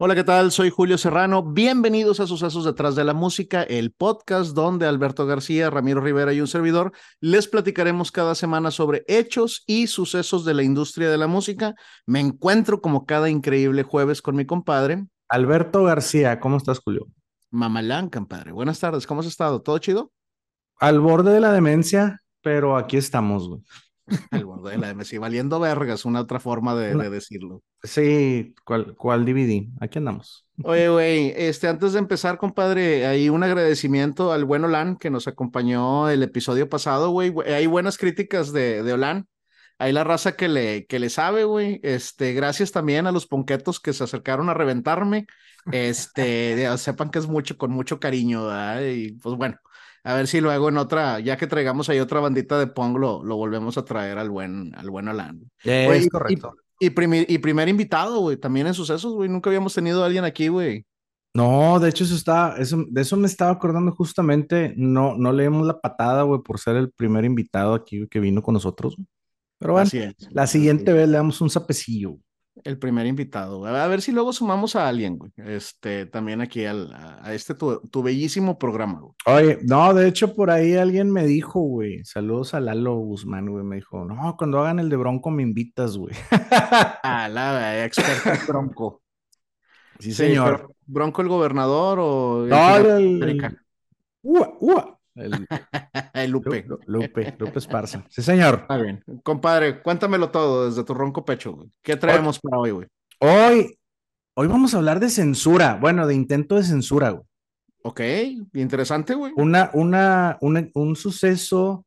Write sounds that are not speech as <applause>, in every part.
Hola, ¿qué tal? Soy Julio Serrano. Bienvenidos a Sucesos detrás de la música, el podcast donde Alberto García, Ramiro Rivera y un servidor les platicaremos cada semana sobre hechos y sucesos de la industria de la música. Me encuentro como cada increíble jueves con mi compadre. Alberto García, ¿cómo estás, Julio? Mamalán, compadre. Buenas tardes, ¿cómo has estado? ¿Todo chido? Al borde de la demencia, pero aquí estamos, güey. Al borde de la demencia, valiendo vergas, una otra forma de, de decirlo. Sí, ¿cuál, cuál DVD? Aquí andamos. Oye, güey, este, antes de empezar, compadre, hay un agradecimiento al buen Olan que nos acompañó el episodio pasado, güey. Hay buenas críticas de, de Olan. Hay la raza que le, que le sabe, güey. Este, gracias también a los ponquetos que se acercaron a reventarme. Este, <laughs> sepan que es mucho, con mucho cariño, ¿verdad? Y pues bueno, a ver si luego en otra, ya que traigamos ahí otra bandita de Pong, lo, lo volvemos a traer al buen, al buen Oye, y- correcto. Y, primer, y primer invitado, güey, también en sucesos, güey. Nunca habíamos tenido a alguien aquí, güey. No, de hecho, eso está, eso, de eso me estaba acordando justamente. No, no leemos la patada, güey, por ser el primer invitado aquí que vino con nosotros. Pero bueno, la siguiente vez le damos un sapecillo. El primer invitado. A ver si luego sumamos a alguien, güey. Este, también aquí al, a, este tu, tu bellísimo programa, güey. Oye, no, de hecho, por ahí alguien me dijo, güey, saludos a Lalo Guzmán, güey, me dijo, no, cuando hagan el de Bronco me invitas, güey. <laughs> A la experto en Bronco. Sí, Sí, señor. ¿Bronco el gobernador o el No, el, ua, ua, el <laughs> El Lupe. Lu- Lu- Lupe, Lupe Esparza. Sí, señor. Está bien. Compadre, cuéntamelo todo desde tu ronco pecho, güey. ¿Qué traemos para hoy, güey? Hoy, hoy vamos a hablar de censura, bueno, de intento de censura, güey. Ok, interesante, güey. Una, una, una- un suceso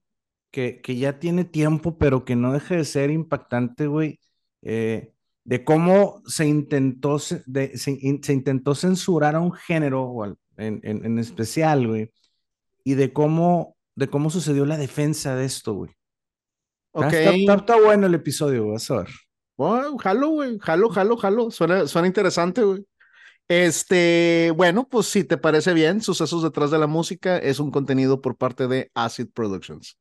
que, que ya tiene tiempo, pero que no deja de ser impactante, güey, eh, de cómo se intentó, de- se, in- se intentó censurar a un género o al- en, en- en especial, güey, y de cómo, de cómo sucedió la defensa de esto, güey. Está- Ok. Está, está- está bueno el episodio, vas a ver. Oh, jalo, güey. Jalo, jalo, jalo. Suena, suena interesante, güey. Este, bueno, pues si te parece bien, Sucesos detrás de la música es un contenido por parte de Acid Productions.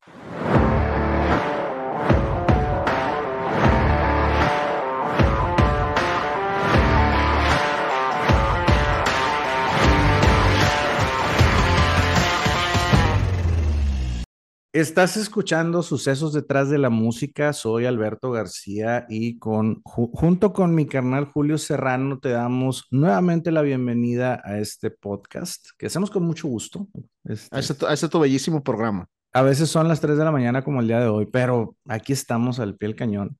Estás escuchando Sucesos detrás de la música. Soy Alberto García y con, ju- junto con mi carnal Julio Serrano te damos nuevamente la bienvenida a este podcast que hacemos con mucho gusto. Este, A ese, tu- a ese tu bellísimo programa. a veces son las 3 de la mañana como el día de hoy, pero aquí estamos al pie del cañón.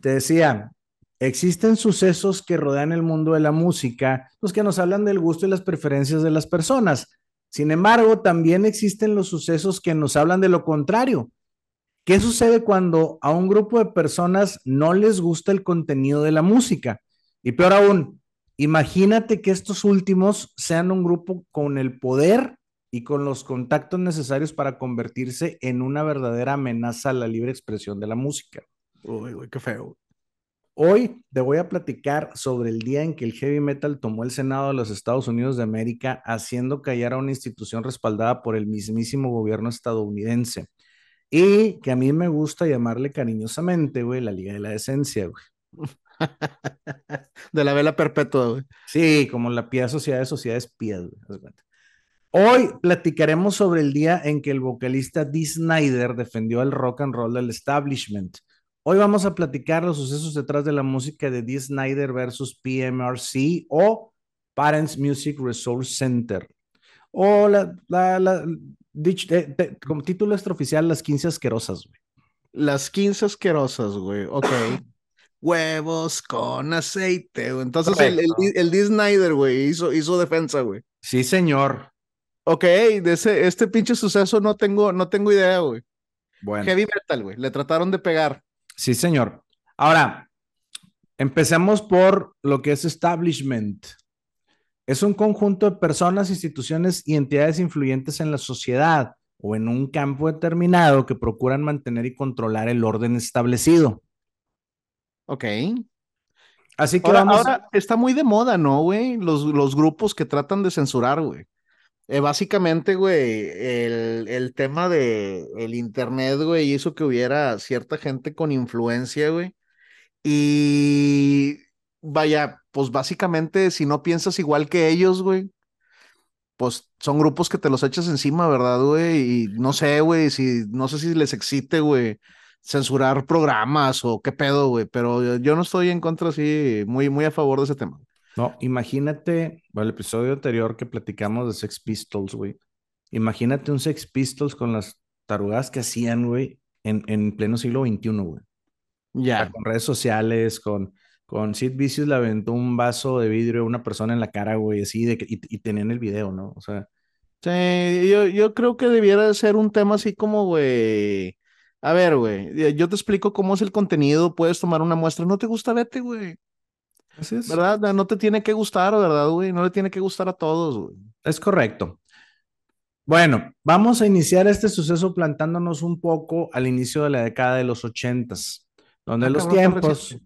Te decía, existen sucesos que rodean el mundo de la música, los que nos hablan del gusto y las preferencias de las personas. Sin embargo, también existen los sucesos que nos hablan de lo contrario. ¿Qué sucede cuando a un grupo de personas no les gusta el contenido de la música? Y peor aún, imagínate que estos últimos sean un grupo con el poder y con los contactos necesarios para convertirse en una verdadera amenaza a la libre expresión de la música. Uy, qué feo. Hoy te voy a platicar sobre el día en que el heavy metal tomó el Senado de los Estados Unidos de América, haciendo callar a una institución respaldada por el mismísimo gobierno estadounidense. Y que a mí me gusta llamarle cariñosamente, güey, la Liga de la Decencia, güey. <laughs> De la vela perpetua, güey. Sí, como la Pía Sociedad de Sociedades Pías, güey. Hoy platicaremos sobre el día en que el vocalista Dee Snyder defendió el rock and roll del establishment. Hoy vamos a platicar los sucesos detrás de la música de Dee Snyder versus PMRC o Parents Music Resource Center. O la, la, la dich- eh, te- como título extraoficial, Las 15 Asquerosas, güey. Las 15 asquerosas, güey. Ok. <laughs> Huevos con aceite, güey. Entonces el, el Dee Snyder, güey, hizo, hizo defensa, güey. Sí, señor. Ok, de ese, este pinche suceso no tengo, no tengo idea, güey. Bueno. Heavy metal, güey. Le trataron de pegar. Sí, señor. Ahora, empecemos por lo que es establishment. Es un conjunto de personas, instituciones y entidades influyentes en la sociedad o en un campo determinado que procuran mantener y controlar el orden establecido. Ok. Así que Ahora, vamos. ahora está muy de moda, ¿no, güey? Los, los grupos que tratan de censurar, güey. Eh, básicamente, güey, el, el tema de el internet, güey, hizo que hubiera cierta gente con influencia, güey. Y vaya, pues básicamente si no piensas igual que ellos, güey, pues son grupos que te los echas encima, ¿verdad, güey? Y no sé, güey, si, no sé si les excite, güey, censurar programas o qué pedo, güey, pero yo no estoy en contra, así, muy, muy a favor de ese tema. No, imagínate, bueno, el episodio anterior que platicamos de Sex Pistols, güey. Imagínate un Sex Pistols con las tarugadas que hacían, güey, en, en pleno siglo XXI, güey. Ya. con redes sociales, con, con Sid Vicious le aventó un vaso de vidrio a una persona en la cara, güey, así, de que, y, y tenían el video, ¿no? O sea. Sí, yo, yo creo que debiera de ser un tema así como, güey. A ver, güey, yo te explico cómo es el contenido, puedes tomar una muestra, no te gusta, vete, güey. Así es. ¿Verdad? No te tiene que gustar, ¿verdad, güey? No le tiene que gustar a todos, güey. Es correcto. Bueno, vamos a iniciar este suceso plantándonos un poco al inicio de la década de los ochentas, donde Ah, los tiempos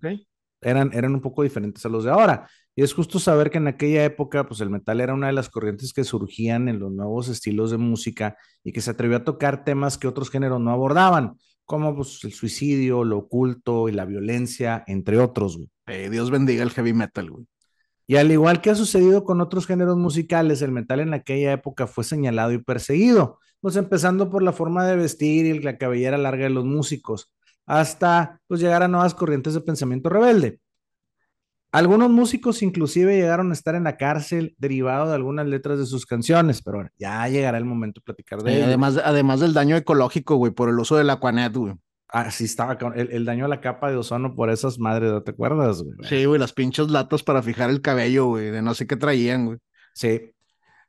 eran, eran un poco diferentes a los de ahora. Y es justo saber que en aquella época, pues el metal era una de las corrientes que surgían en los nuevos estilos de música y que se atrevió a tocar temas que otros géneros no abordaban, como pues, el suicidio, lo oculto y la violencia, entre otros. güey. Eh, Dios bendiga el heavy metal, güey. Y al igual que ha sucedido con otros géneros musicales, el metal en aquella época fue señalado y perseguido, pues empezando por la forma de vestir y la cabellera larga de los músicos, hasta pues llegar a nuevas corrientes de pensamiento rebelde. Algunos músicos inclusive llegaron a estar en la cárcel derivado de algunas letras de sus canciones, pero bueno, ya llegará el momento de platicar de Eh, ello. además, además del daño ecológico, güey, por el uso del Aquanet, güey. Así estaba con el, el daño a la capa de ozono por esas madres, ¿no ¿te acuerdas? güey? Sí, güey, las pinches latas para fijar el cabello, güey, de no sé qué traían, güey. Sí.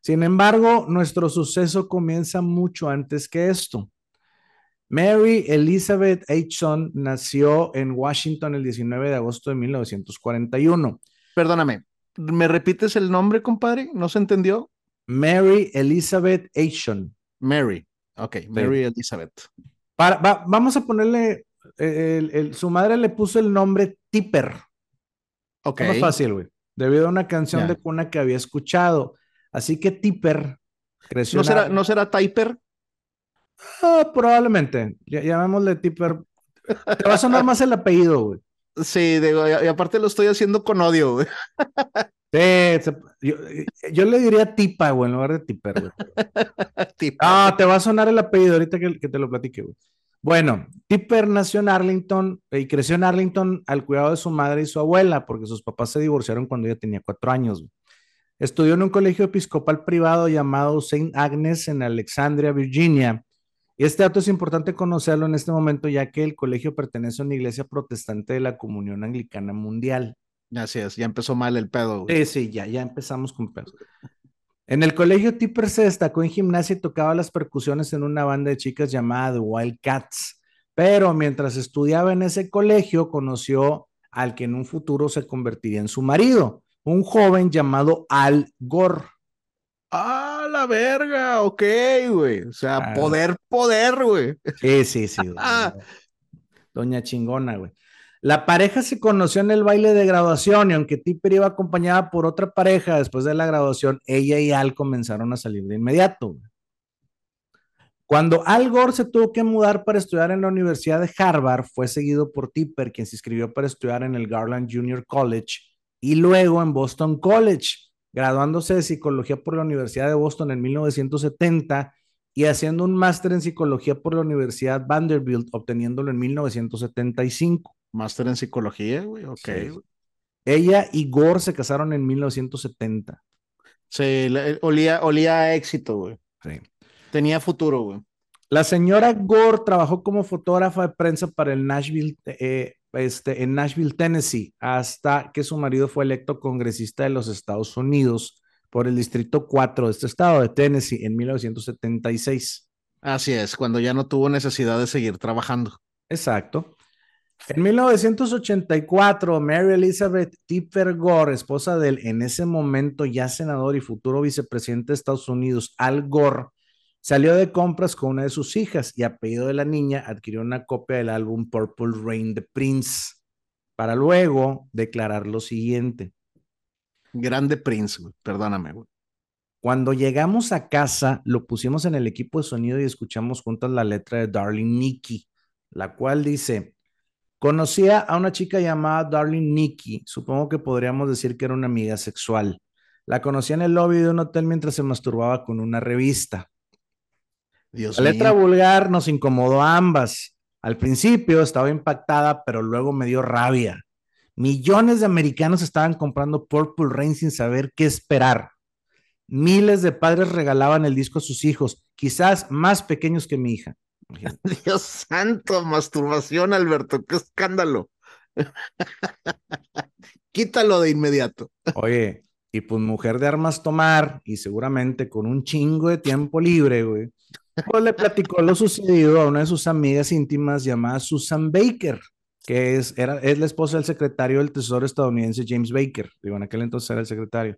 Sin embargo, nuestro suceso comienza mucho antes que esto. Mary Elizabeth Aitchison nació en Washington el 19 de agosto de 1941. Perdóname, ¿me repites el nombre, compadre? ¿No se entendió? Mary Elizabeth Aitchison. Mary. Ok, Mary Elizabeth. Para- va- vamos a ponerle, eh, el- el- su madre le puso el nombre Tipper. Ok. Es más fácil, güey. Debido a una canción de cuna que había escuchado. Así que Tipper creció. ¿No será, ¿No será Typer? Ah, probablemente. Llamémosle Tipper. Te va a sonar más el apellido, güey. <laughs> Sí, digo, y, aparte lo estoy haciendo con odio, güey. Sí, yo, yo le diría Tipa, güey, en lugar de Tipper, güey. <laughs> Typer. Ah, te va a sonar el apellido ahorita que, que te lo platique, güey. Bueno, Tipper nació en Arlington eh, y creció en Arlington al cuidado de su madre y su abuela, porque sus papás se divorciaron cuando ella tenía cuatro años. güey. Estudió en un colegio episcopal privado llamado St. Agnes en Alexandria, Virginia. Y este dato es importante conocerlo en este momento, ya que el colegio pertenece a una iglesia protestante de la Comunión Anglicana Mundial. Así es, ya empezó mal el pedo, güey. Sí, sí, ya, ya empezamos con pedos. En el colegio Tipper se destacó en gimnasia y tocaba las percusiones en una banda de chicas llamada The Wildcats. Pero mientras estudiaba en ese colegio, conoció al que en un futuro se convertiría en su marido, un joven llamado Al Gore. Ah, la verga, ok, güey. O sea, Ah. poder, poder, güey. Sí, sí, sí. güey. <laughs> Doña chingona, güey. La pareja se conoció en el baile de graduación y aunque Tipper iba acompañada por otra pareja después de la graduación, ella y Al comenzaron a salir de inmediato. güey. Cuando Al Gore se tuvo que mudar para estudiar en la Universidad de Harvard, fue seguido por Tipper, quien se inscribió para estudiar en el Garland Junior College y luego en Boston College, graduándose de psicología por la Universidad de Boston en 1970 y haciendo un máster en psicología por la Universidad Vanderbilt, obteniéndolo en 1975. Máster en psicología, güey, ok. Sí. Ella y Gore se casaron en 1970. Sí, le- olía, olía a éxito, güey. Sí. Tenía futuro, güey. La señora Gore trabajó como fotógrafa de prensa para el Nashville, eh, este, en Nashville, Tennessee, hasta que su marido fue electo congresista de los Estados Unidos por el Distrito 4 de este estado de Tennessee en 1976. Así es, cuando ya no tuvo necesidad de seguir trabajando. Exacto. En 1984, Mary Elizabeth Tipper Gore, esposa del en ese momento ya senador y futuro vicepresidente de Estados Unidos, Al Gore, salió de compras con una de sus hijas y a pedido de la niña adquirió una copia del álbum Purple Rain de Prince para luego declarar lo siguiente. Grande Prince, güey. Perdóname, güey. Cuando llegamos a casa, lo pusimos en el equipo de sonido y escuchamos juntas la letra de Darling Nikki, la cual dice, Conocía a una chica llamada Darling Nikki, supongo que podríamos decir que era una amiga sexual. La conocí en el lobby de un hotel mientras se masturbaba con una revista. Dios La letra vulgar nos incomodó a ambas. Al principio estaba impactada, pero luego me dio rabia. Millones de americanos estaban comprando Purple Rain sin saber qué esperar. Miles de padres regalaban el disco a sus hijos, quizás más pequeños que mi hija. <laughs> Dios santo, masturbación, Alberto, qué escándalo. <laughs> Quítalo de inmediato. Oye, y pues mujer de armas tomar, y seguramente con un chingo de tiempo libre, güey. Pues le platicó lo sucedido a una de sus amigas íntimas llamada Susan Baker, que es, era, es la esposa del secretario del Tesoro estadounidense James Baker. Digo, en aquel entonces era el secretario.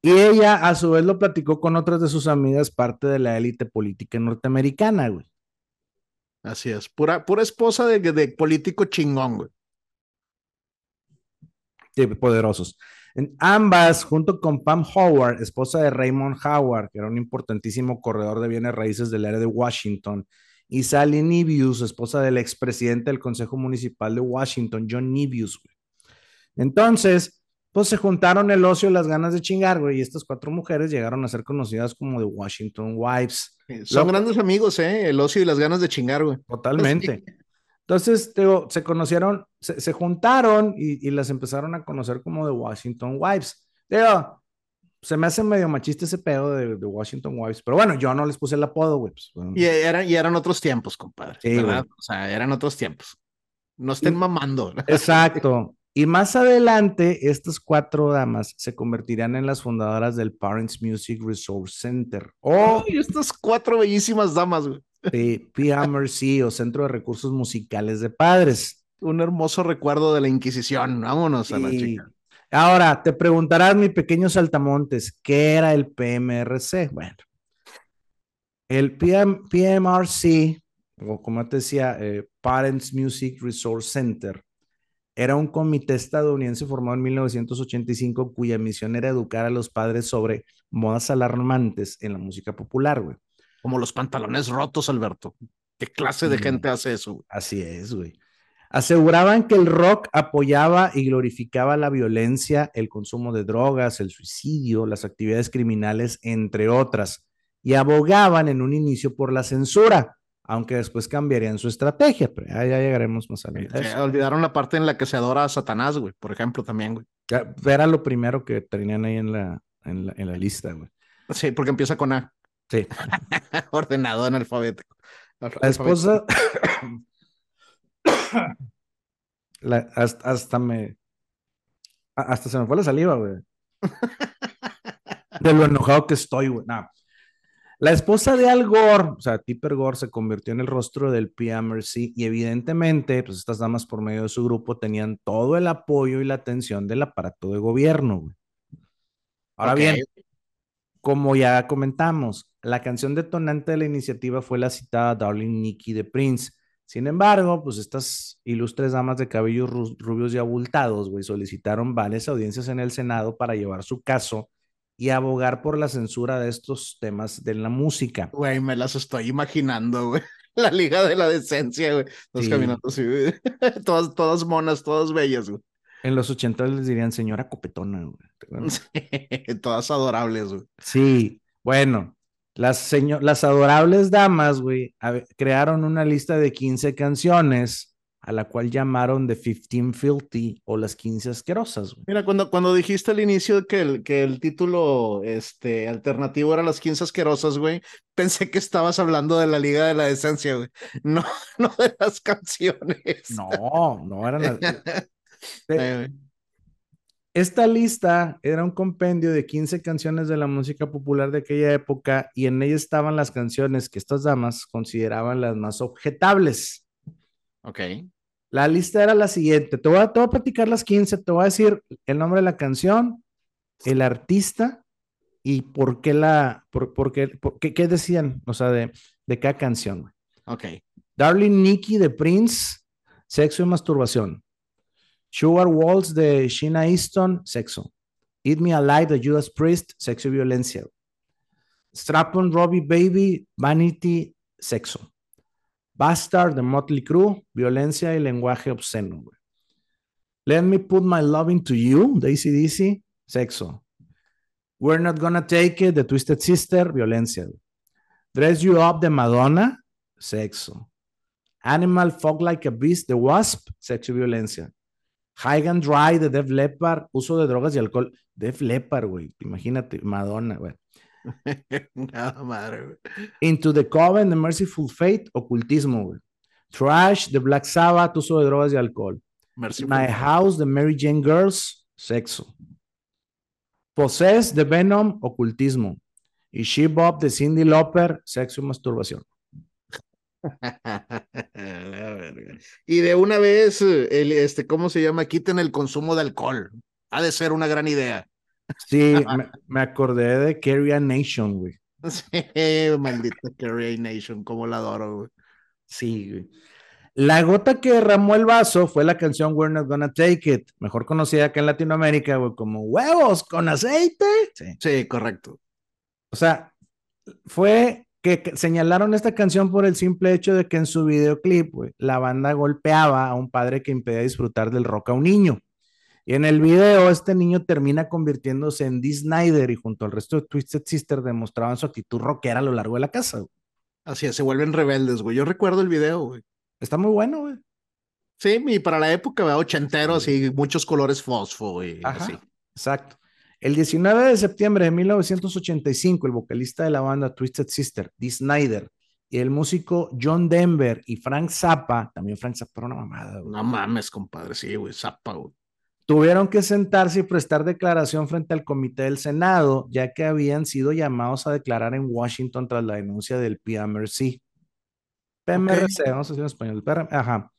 Y ella, a su vez, lo platicó con otras de sus amigas, parte de la élite política norteamericana, güey. Así es, pura, pura esposa de, de político chingón, güey. Sí, poderosos. En ambas, junto con Pam Howard, esposa de Raymond Howard, que era un importantísimo corredor de bienes raíces del área de Washington, y Sally Nibius, esposa del expresidente del Consejo Municipal de Washington, John Nibius. güey. Entonces, pues se juntaron el ocio y las ganas de chingar, güey, y estas cuatro mujeres llegaron a ser conocidas como The Washington Wives. Son Loco. grandes amigos, ¿eh? El ocio y las ganas de chingar, güey. Totalmente. Entonces, digo, se conocieron, se, se juntaron y, y las empezaron a conocer como The Washington Wives. Digo, se me hace medio machista ese pedo de, de Washington Wives, pero bueno, yo no les puse el apodo, güey. pues, bueno. Y, eran, y eran otros tiempos, compadre. Sí, ¿verdad? güey. O sea, eran otros tiempos. No estén Y- mamando. <laughs> Exacto. Y más adelante, estas cuatro damas se convertirán en las fundadoras del Parents Music Resource Center o Ay, estas cuatro bellísimas damas, güey. PMRC o Centro de Recursos Musicales de Padres. Un hermoso recuerdo de la Inquisición. Vámonos a la chica. Ahora, te preguntarás, mi pequeño saltamontes, ¿qué era el PMRC? Bueno, el PM, PMRC, o como te decía, eh, Parents Music Resource Center, era un comité estadounidense formado en 1985 cuya misión era educar a los padres sobre modas alarmantes en la música popular, güey. Como los pantalones rotos, Alberto. ¿Qué clase de Sí. gente hace eso? güey? Así es, güey. Aseguraban que el rock apoyaba y glorificaba la violencia, el consumo de drogas, el suicidio, las actividades criminales, entre otras, y abogaban en un inicio por la censura, aunque después cambiarían su estrategia, pero ya, ya llegaremos más adelante. eso. olvidaron la parte en la que se adora a Satanás, güey, por ejemplo, también, güey. Era lo primero que tenían ahí en la, en la, en la lista, güey. Sí, porque empieza con A. Sí. <laughs> Ordenado en alfabético. La esposa. <coughs> La- hasta, hasta me. Hasta se me fue la saliva, güey. <laughs> De lo enojado que estoy, güey. No. La esposa de Al Gore, o sea, Tipper Gore, se convirtió en el rostro del PMRC y evidentemente, pues estas damas por medio de su grupo tenían todo el apoyo y la atención del aparato de gobierno, güey. Ahora bien, como ya comentamos, la canción detonante de la iniciativa fue la citada Darling Nikki de Prince. Sin embargo, pues estas ilustres damas de cabellos ru- rubios y abultados, güey, solicitaron varias audiencias en el Senado para llevar su caso y abogar por la censura de estos temas de la música. Güey, me las estoy imaginando, güey. <laughs> La liga de la decencia, güey. Todos Sí. caminando así, güey. <laughs> todas, todas monas, todas bellas, güey. En los 80 les dirían señora copetona, güey. <laughs> todas adorables, güey. Sí, bueno, las, seño- las adorables damas, güey, crearon una lista de 15 canciones a la cual llamaron The 15 Filthy o las 15 asquerosas, güey. Mira, cuando, cuando dijiste al inicio que el, que el título este, alternativo era Las 15 asquerosas, güey, pensé que estabas hablando de la Liga de la Decencia, güey. <laughs> No, no de las canciones. No, no eran las- <laughs> <laughs> Esta lista era un compendio de 15 canciones de la música popular de aquella época y en ella estaban las canciones que estas damas consideraban las más objetables. ok. La lista era la siguiente. Te voy, a, te voy a platicar las 15. Te voy a decir el nombre de la canción, el artista y por qué la, por, por qué, por qué, qué decían, o sea, de, de cada canción. Ok. Darling Nikki de Prince, sexo y masturbación. Sugar Walls de Sheena Easton, sexo. Eat Me Alive de Judas Priest, sexo y violencia. Strap on Robbie Baby, Vanity, sexo. Bastard de Motley Crue, violencia y lenguaje obsceno. Let me put my love into you, de ACDC, sexo. We're not gonna take it, de Twisted Sister, violencia. Dress You Up de Madonna, sexo. Animal Fog Like a Beast de Wasp, sexo y violencia. High and Dry de Def Leppard, uso de drogas y alcohol. Def Leppard, güey, imagínate, Madonna, güey. <laughs> Nada madre, güey. Into the Coven de Merciful Fate, ocultismo, güey. Trash de Black Sabbath, uso de drogas y alcohol. Merciful My. House de Mary Jane Girls, sexo. Possess de Venom, ocultismo. Y She Bob de Cindy Lauper, sexo y masturbación. <laughs> Y de una vez, eh, el, este, ¿cómo se llama? Quiten el consumo de alcohol. Ha de ser una gran idea. Sí, <laughs> me, me acordé de Carrie Nation, güey. Sí, maldita Carrie Nation, como la adoro, güey. Sí, güey. La gota que derramó el vaso fue la canción We're Not Gonna Take It, mejor conocida acá en Latinoamérica, güey, como huevos con aceite. Sí. Sí, correcto. O sea, fue que señalaron esta canción por el simple hecho de que en su videoclip, güey, la banda golpeaba a un padre que impedía disfrutar del rock a un niño. Y en el video, este niño termina convirtiéndose en Dee Snyder y junto al resto de Twisted Sister demostraban su actitud rockera a lo largo de la casa. güey. Así es, se vuelven rebeldes, güey. Yo recuerdo el video, güey. Está muy bueno, güey. Sí, y para la época, ¿verdad? ochentero, así, muchos colores fosfo, güey. Ajá, Así. exacto. El 19 de septiembre de 1985, el vocalista de la banda Twisted Sister, Dee Snyder, y el músico John Denver y Frank Zappa, también Frank Zappa era una mamada, güey, No mames, compadre, sí, güey, zapa, güey. tuvieron que sentarse y prestar declaración frente al comité del Senado, ya que habían sido llamados a declarar en Washington tras la denuncia del PMRC. PMRC, vamos a decir en español. Ajá.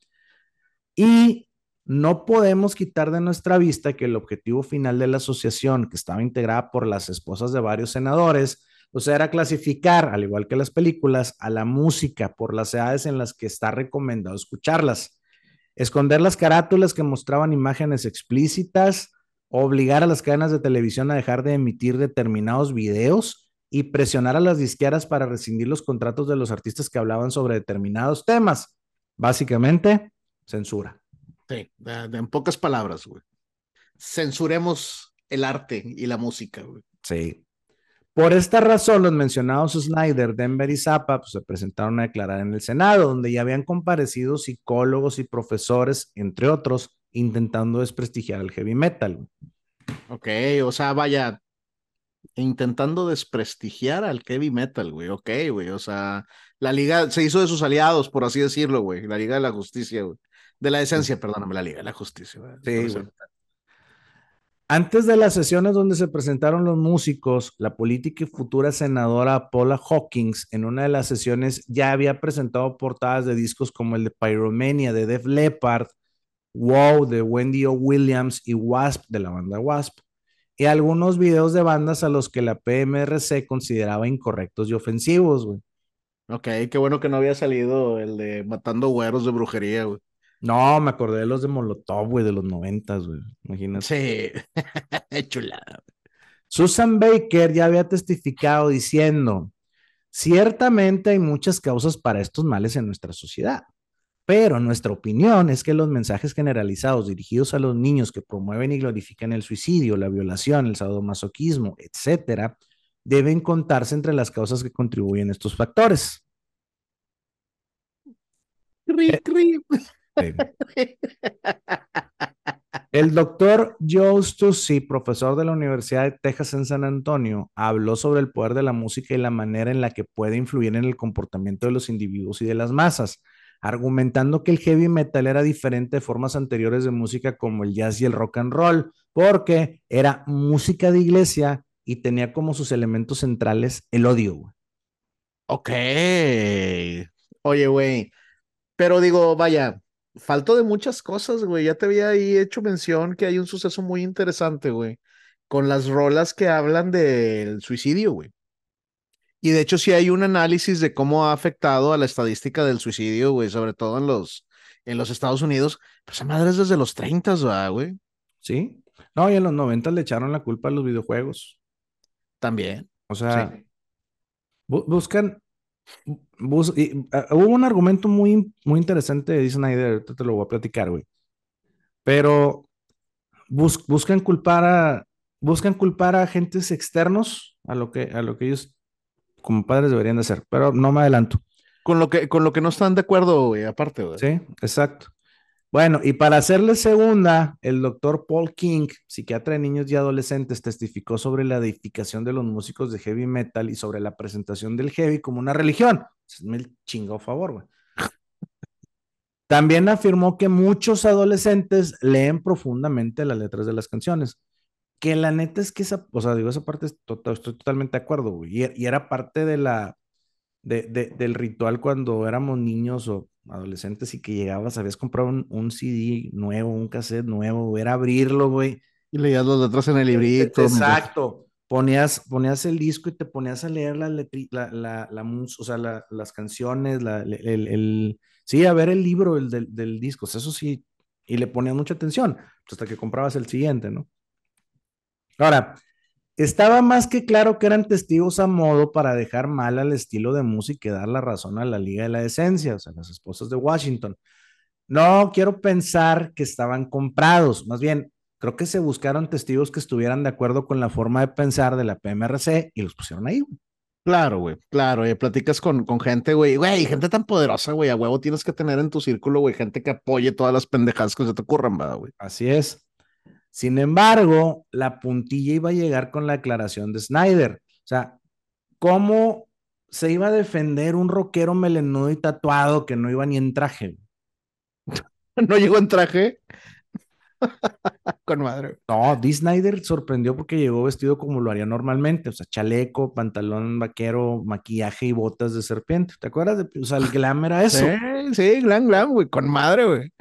Y no podemos quitar de nuestra vista que el objetivo final de la asociación, que estaba integrada por las esposas de varios senadores, o sea, era clasificar, al igual que las películas, a la música por las edades en las que está recomendado escucharlas esconder las carátulas que mostraban imágenes explícitas, obligar a las cadenas de televisión a dejar de emitir determinados videos y presionar a las disqueras para rescindir los contratos de los artistas que hablaban sobre determinados temas. Básicamente, censura. Sí, de- de- en pocas palabras, güey. Censuremos el arte y la música, güey. Sí. Por esta razón, los mencionados Snyder, Denver y Zappa pues, se presentaron a declarar en el Senado, donde ya habían comparecido psicólogos y profesores, entre otros, intentando desprestigiar el heavy metal. Ok, o sea, vaya, intentando desprestigiar al heavy metal, güey. Ok, güey, o sea, la liga se hizo de sus aliados, por así decirlo, güey. La Liga de la Justicia, güey. De la Decencia, perdóname, la Liga de la Justicia. Sí. Antes de las sesiones donde se presentaron los músicos, la política y futura senadora Paula Hawkins en una de las sesiones ya había presentado portadas de discos como el de Pyromania de Def Leppard, Wow de Wendy O. Williams y Wasp de la banda Wasp, y algunos videos de bandas a los que la PMRC consideraba incorrectos y ofensivos, güey. Ok, qué bueno que no había salido el de Matando Güeros de Brujería, güey. No, me acordé de los de Molotov, güey, de los noventas, güey. Imagínate. Sí, <laughs> chulada. Susan Baker ya había testificado diciendo, ciertamente hay muchas causas para estos males en nuestra sociedad, pero nuestra opinión es que los mensajes generalizados dirigidos a los niños que promueven y glorifican el suicidio, la violación, el sadomasoquismo, etcétera, deben contarse entre las causas que contribuyen a estos factores. Cri, <laughs> El doctor Joe Stussy, profesor de la Universidad de Texas en San Antonio, habló sobre el poder de la música y la manera en la que puede influir en el comportamiento de los individuos y de las masas, argumentando que el heavy metal era diferente de formas anteriores de música como el jazz y el rock and roll, porque era música de iglesia y tenía como sus elementos centrales el odio. Ok. Oye, güey. Pero digo, vaya, falto de muchas cosas, güey. Ya te había ahí hecho mención que hay un suceso muy interesante, güey, con las rolas que hablan del suicidio, güey. Y de hecho sí hay un análisis de cómo ha afectado a la estadística del suicidio, güey, sobre todo en los, en los Estados Unidos. Pues a madres desde los 30, ¿verdad, güey? ¿Sí? No, y en los 90 le echaron la culpa a los videojuegos. También. O sea, Sí. bu- buscan Ah, hubo un argumento muy, muy interesante de Snyder, te lo voy a platicar, güey. Pero buscan culpar a buscan culpar a agentes externos a lo que a lo que ellos como padres deberían de hacer, pero no me adelanto. Con lo que con lo que no están de acuerdo, güey, aparte, güey. Sí, exacto. Bueno, y para hacerle segunda, el doctor Paul King, psiquiatra de niños y adolescentes, testificó sobre la edificación de los músicos de heavy metal y sobre la presentación del heavy como una religión. Me chingo a favor, güey. También afirmó que muchos adolescentes leen profundamente las letras de las canciones. Que la neta es que esa, o sea, digo, esa parte estoy totalmente de acuerdo, güey. Y, era parte del ritual cuando éramos niños o adolescentes y que llegabas, habías comprado un, CD nuevo, un cassette nuevo, era abrirlo, güey. Y leías los letras en el librito. Exacto. Ponías, ponías el disco y te ponías a leer la, la, la, la, o sea, las canciones, el, el, sí, a ver el libro el del, del disco, eso sí, y le ponías mucha atención, hasta que comprabas el siguiente, ¿no? Ahora, estaba más que claro que eran testigos a modo para dejar mal al estilo de música y dar la razón a la Liga de la Decencia, o sea, las esposas de Washington. No quiero pensar que estaban comprados, más bien, creo que se buscaron testigos que estuvieran de acuerdo con la forma de pensar de la PMRC y los pusieron ahí. Claro, güey, claro, y platicas con, con gente, güey, güey, gente tan poderosa, güey, a huevo tienes que tener en tu círculo, güey, gente que apoye todas las pendejadas que se te ocurran, güey. Así es. Sin embargo, la puntilla iba a llegar con la declaración de Snyder. O sea, ¿cómo se iba a defender un rockero melenudo y tatuado que no iba ni en traje? <laughs> ¿No llegó en traje? <laughs> con madre. No, Dee Snyder sorprendió porque llegó vestido como lo haría normalmente, o sea, chaleco, pantalón vaquero, maquillaje y botas de serpiente. ¿Te acuerdas de, o sea, el glam era <laughs> eso? Sí, sí, glam, glam, güey, con madre, güey.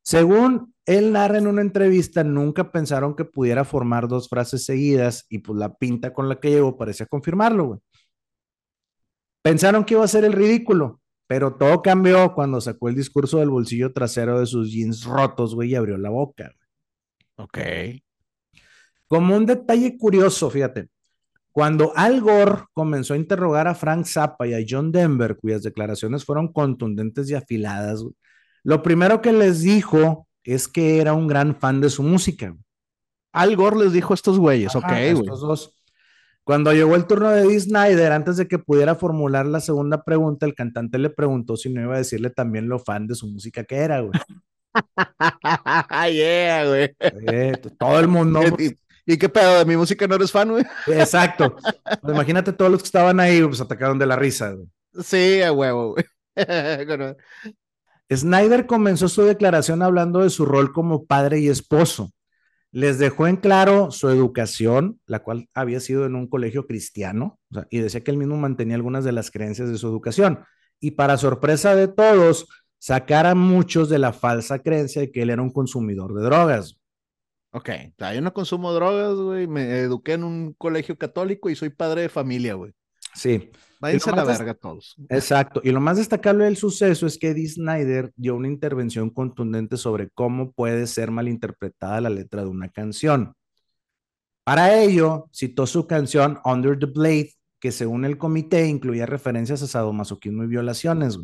Según él narra en una entrevista, nunca pensaron que pudiera formar dos frases seguidas y pues la pinta con la que llegó parecía confirmarlo, güey. Pensaron que iba a ser el ridículo, pero todo cambió cuando sacó el discurso del bolsillo trasero de sus jeans rotos, güey, y abrió la boca. Ok. Como un detalle curioso, fíjate, cuando Al Gore comenzó a interrogar a Frank Zappa y a John Denver, cuyas declaraciones fueron contundentes y afiladas, lo primero que les dijo es que era un gran fan de su música. Al Gore les dijo a estos güeyes, ok, estos dos. Cuando llegó el turno de Dee Snyder, antes de que pudiera formular la segunda pregunta, el cantante le preguntó si no iba a decirle también lo fan de su música que era, güey. <laughs> yeah, güey. todo el mundo. <laughs> ¿Y, qué pedo? ¿De mi música no eres fan, güey? <laughs> Exacto. Pues imagínate todos los que estaban ahí, pues atacaron de la risa, güey. Sí, a huevo, güey. Snyder comenzó su declaración hablando de su rol como padre y esposo. Les dejó en claro su educación, la cual había sido en un colegio cristiano, y decía que él mismo mantenía algunas de las creencias de su educación. Y para sorpresa de todos, sacar a muchos de la falsa creencia de que él era un consumidor de drogas. Ok, yo no consumo drogas, güey, me eduqué en un colegio católico y soy padre de familia, güey. Sí, Váyanse a la verga todos. Exacto. Y lo más destacable del suceso es que Eddie Snyder dio una intervención contundente sobre cómo puede ser malinterpretada la letra de una canción. Para ello, citó su canción Under the Blade, que según el comité incluía referencias a sadomasoquismo y violaciones.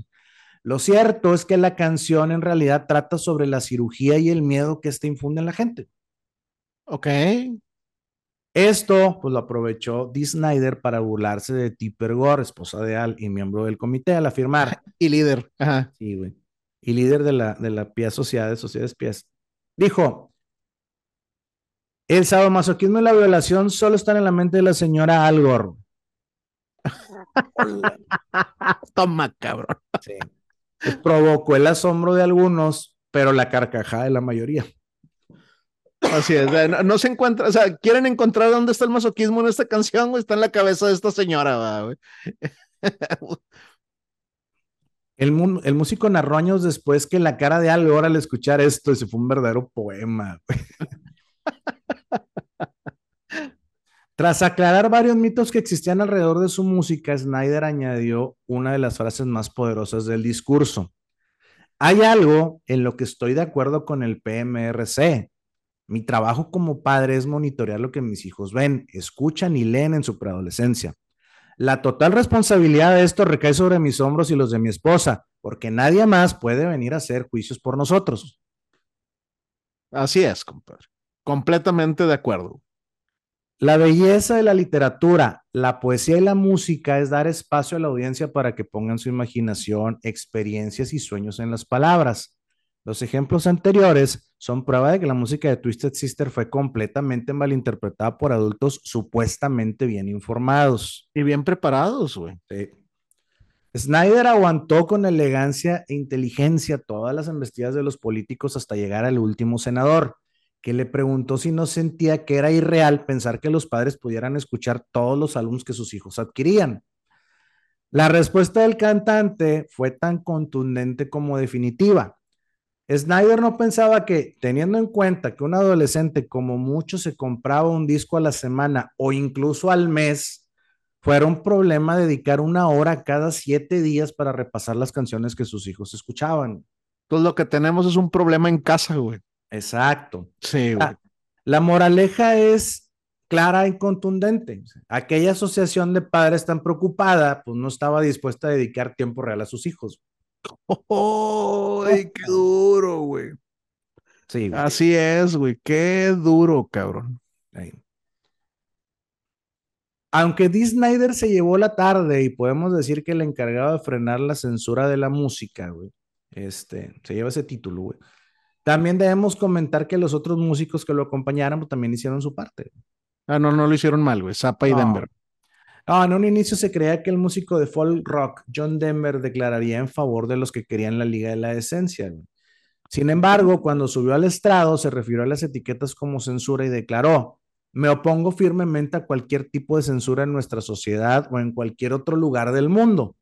Lo cierto es que la canción en realidad trata sobre la cirugía y el miedo que ésta infunde en la gente. Ok. Esto, pues lo aprovechó Dee Snyder para burlarse de Tipper Gore, esposa de Al y miembro del comité, al afirmar. <laughs> Y líder. Ajá. Sí, güey. Y líder de la, de la PIA Sociedad de Sociedades PIAS. Dijo: El sadomasoquismo y la violación solo están en la mente de la señora Al Gore. <laughs> Toma, cabrón. Sí. provocó el asombro de algunos, pero la carcajada de la mayoría. Así es, no, se encuentra, o sea, quieren encontrar dónde está el masoquismo en esta canción, está en la cabeza de esta señora, güey. <laughs> El, el, músico narró años después que la cara de Al Gore al escuchar esto se fue un verdadero poema. <laughs> Tras aclarar varios mitos que existían alrededor de su música, Snyder añadió una de las frases más poderosas del discurso. Hay algo en lo que estoy de acuerdo con el PMRC, mi trabajo como padre es monitorear lo que mis hijos ven, escuchan y leen en su preadolescencia. La total responsabilidad de esto recae sobre mis hombros y los de mi esposa, porque nadie más puede venir a hacer juicios por nosotros. Así es, compadre. Completamente de acuerdo. La belleza de la literatura, la poesía y la música es dar espacio a la audiencia para que pongan su imaginación, experiencias y sueños en las palabras. Los ejemplos anteriores son prueba de que la música de Twisted Sister fue completamente malinterpretada por adultos supuestamente bien informados. Y bien preparados, güey. Sí. Snyder aguantó con elegancia e inteligencia todas las embestidas de los políticos hasta llegar al último senador, que le preguntó si no sentía que era irreal pensar que los padres pudieran escuchar todos los álbumes que sus hijos adquirían. La respuesta del cantante fue tan contundente como definitiva. Snyder no pensaba que, teniendo en cuenta que un adolescente como mucho se compraba un disco a la semana o incluso al mes, fuera un problema dedicar una hora cada siete días para repasar las canciones que sus hijos escuchaban. Entonces lo que tenemos es un problema en casa, güey. Exacto. Sí, güey. La, la moraleja es clara y contundente. Aquella asociación de padres tan preocupada, pues no estaba dispuesta a dedicar tiempo real a sus hijos. <laughs> ¡Oh, qué <laughs> duro, güey! Sí, güey. Así es, güey. Qué duro, cabrón. Ahí. Aunque Dee Snyder se llevó la tarde y podemos decir que el encargado de frenar la censura de la música, güey, este, se lleva ese título, güey. También debemos comentar que los otros músicos que lo acompañaron pues, también hicieron su parte. Ah, no, no lo hicieron mal, güey. Zappa y No. Denver. No, en un inicio se creía que el músico de folk rock, John Denver, declararía en favor de los que querían la Liga de la Decencia. güey. Sin embargo, cuando subió al estrado, se refirió a las etiquetas como censura y declaró, me opongo firmemente a cualquier tipo de censura en nuestra sociedad o en cualquier otro lugar del mundo.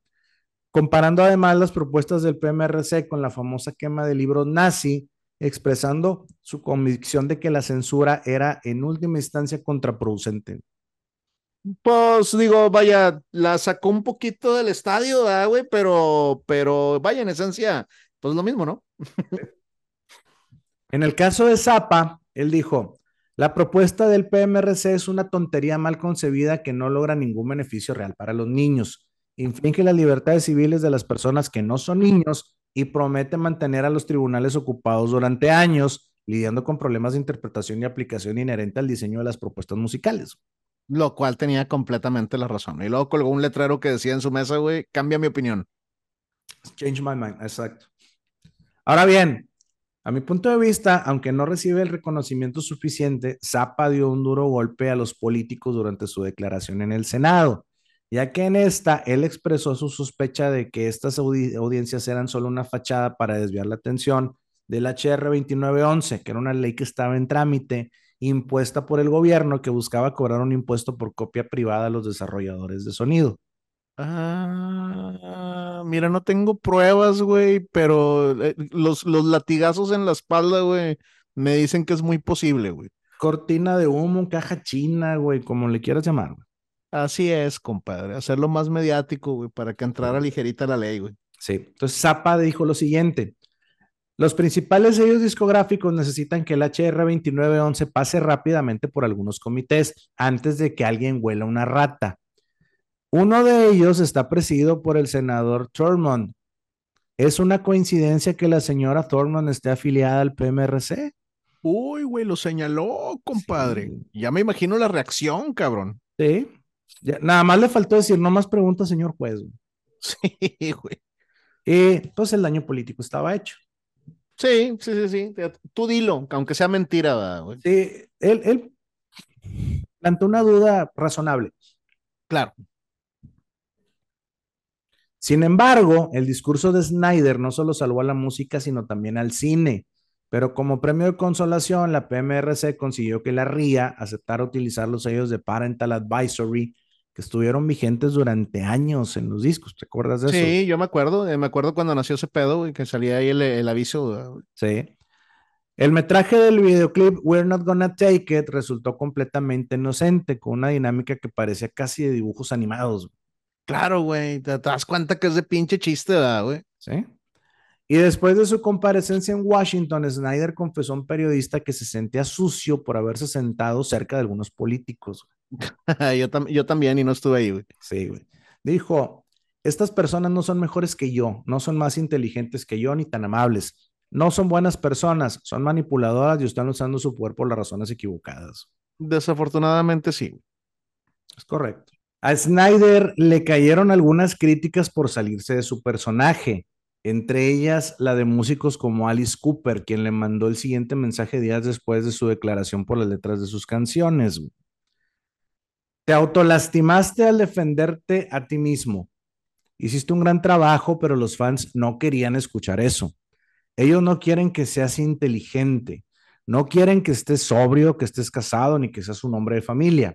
Comparando además las propuestas del PMRC con la famosa quema de libros nazi, expresando su convicción de que la censura era en última instancia contraproducente. Pues digo, vaya, la sacó un poquito del estadio, ¿verdad, güey, pero, pero vaya, en esencia, pues lo mismo, ¿no? <laughs> En el caso de Zappa, él dijo, la propuesta del PMRC es una tontería mal concebida que no logra ningún beneficio real para los niños. Infringe las libertades civiles de las personas que no son niños y promete mantener a los tribunales ocupados durante años, lidiando con problemas de interpretación y aplicación inherente al diseño de las propuestas musicales. Lo cual tenía completamente la razón. Y luego colgó un letrero que decía en su mesa, güey, cambia mi opinión. Change my mind, exacto. Ahora bien, a mi punto de vista, aunque no recibe el reconocimiento suficiente, Zappa dio un duro golpe a los políticos durante su declaración en el Senado, ya que en esta él expresó su sospecha de que estas audi audiencias eran solo una fachada para desviar la atención del HR 2911, que era una ley que estaba en trámite impuesta por el gobierno que buscaba cobrar un impuesto por copia privada a los desarrolladores de sonido. Ah, mira, no tengo pruebas, güey, pero eh, los, los latigazos en la espalda, güey, me dicen que es muy posible, güey. Cortina de humo, caja china, güey, como le quieras llamar. güey. Así es, compadre, hacerlo más mediático, güey, para que entrara ligerita la ley, güey. Sí. Entonces Zappa dijo lo siguiente. Los principales sellos discográficos necesitan que el HR 2911 pase rápidamente por algunos comités antes de que alguien huela una rata. Uno de ellos está presidido por el senador Thurmond. ¿Es una coincidencia que la señora Thurmond esté afiliada al PMRC? Uy, güey, lo señaló, compadre. Sí. Ya me imagino la reacción, cabrón. Sí. Ya, nada más le faltó decir, no más preguntas, señor juez. güey". <laughs> Sí, güey. Y pues el daño político estaba hecho. Sí, sí, sí, sí. Tú dilo, aunque sea mentira, ¿verdad, güey. Sí, él, él planteó una duda razonable. Claro. Sin embargo, el discurso de Snyder no solo salvó a la música, sino también al cine. Pero como premio de consolación, la PMRC consiguió que la RIA aceptara utilizar los sellos de Parental Advisory que estuvieron vigentes durante años en los discos. ¿Te acuerdas de eso? Sí, yo me acuerdo, eh, me acuerdo cuando nació ese pedo, güey, que salía ahí el, el aviso. ¿verdad, güey? Sí. El metraje del videoclip We're Not Gonna Take It resultó completamente inocente, con una dinámica que parecía casi de dibujos animados. Claro, güey, te, te das cuenta que es de pinche chiste, ¿verdad, güey? ¿sí? Y después de su comparecencia en Washington, Snyder confesó a un periodista que se sentía sucio por haberse sentado cerca de algunos políticos. <laughs> yo, yo también y no estuve ahí, güey. Sí, güey. Dijo, estas personas no son mejores que yo, no son más inteligentes que yo ni tan amables. No son buenas personas, son manipuladoras y están usando su poder por las razones equivocadas. Desafortunadamente sí. Es correcto. A Snyder le cayeron algunas críticas por salirse de su personaje, entre ellas la de músicos como Alice Cooper, quien le mandó el siguiente mensaje días después de su declaración por las letras de sus canciones. Te autolastimaste al defenderte a ti mismo. Hiciste un gran trabajo, pero los fans no querían escuchar eso. Ellos no quieren que seas inteligente, no quieren que estés sobrio, que estés casado, ni que seas un hombre de familia.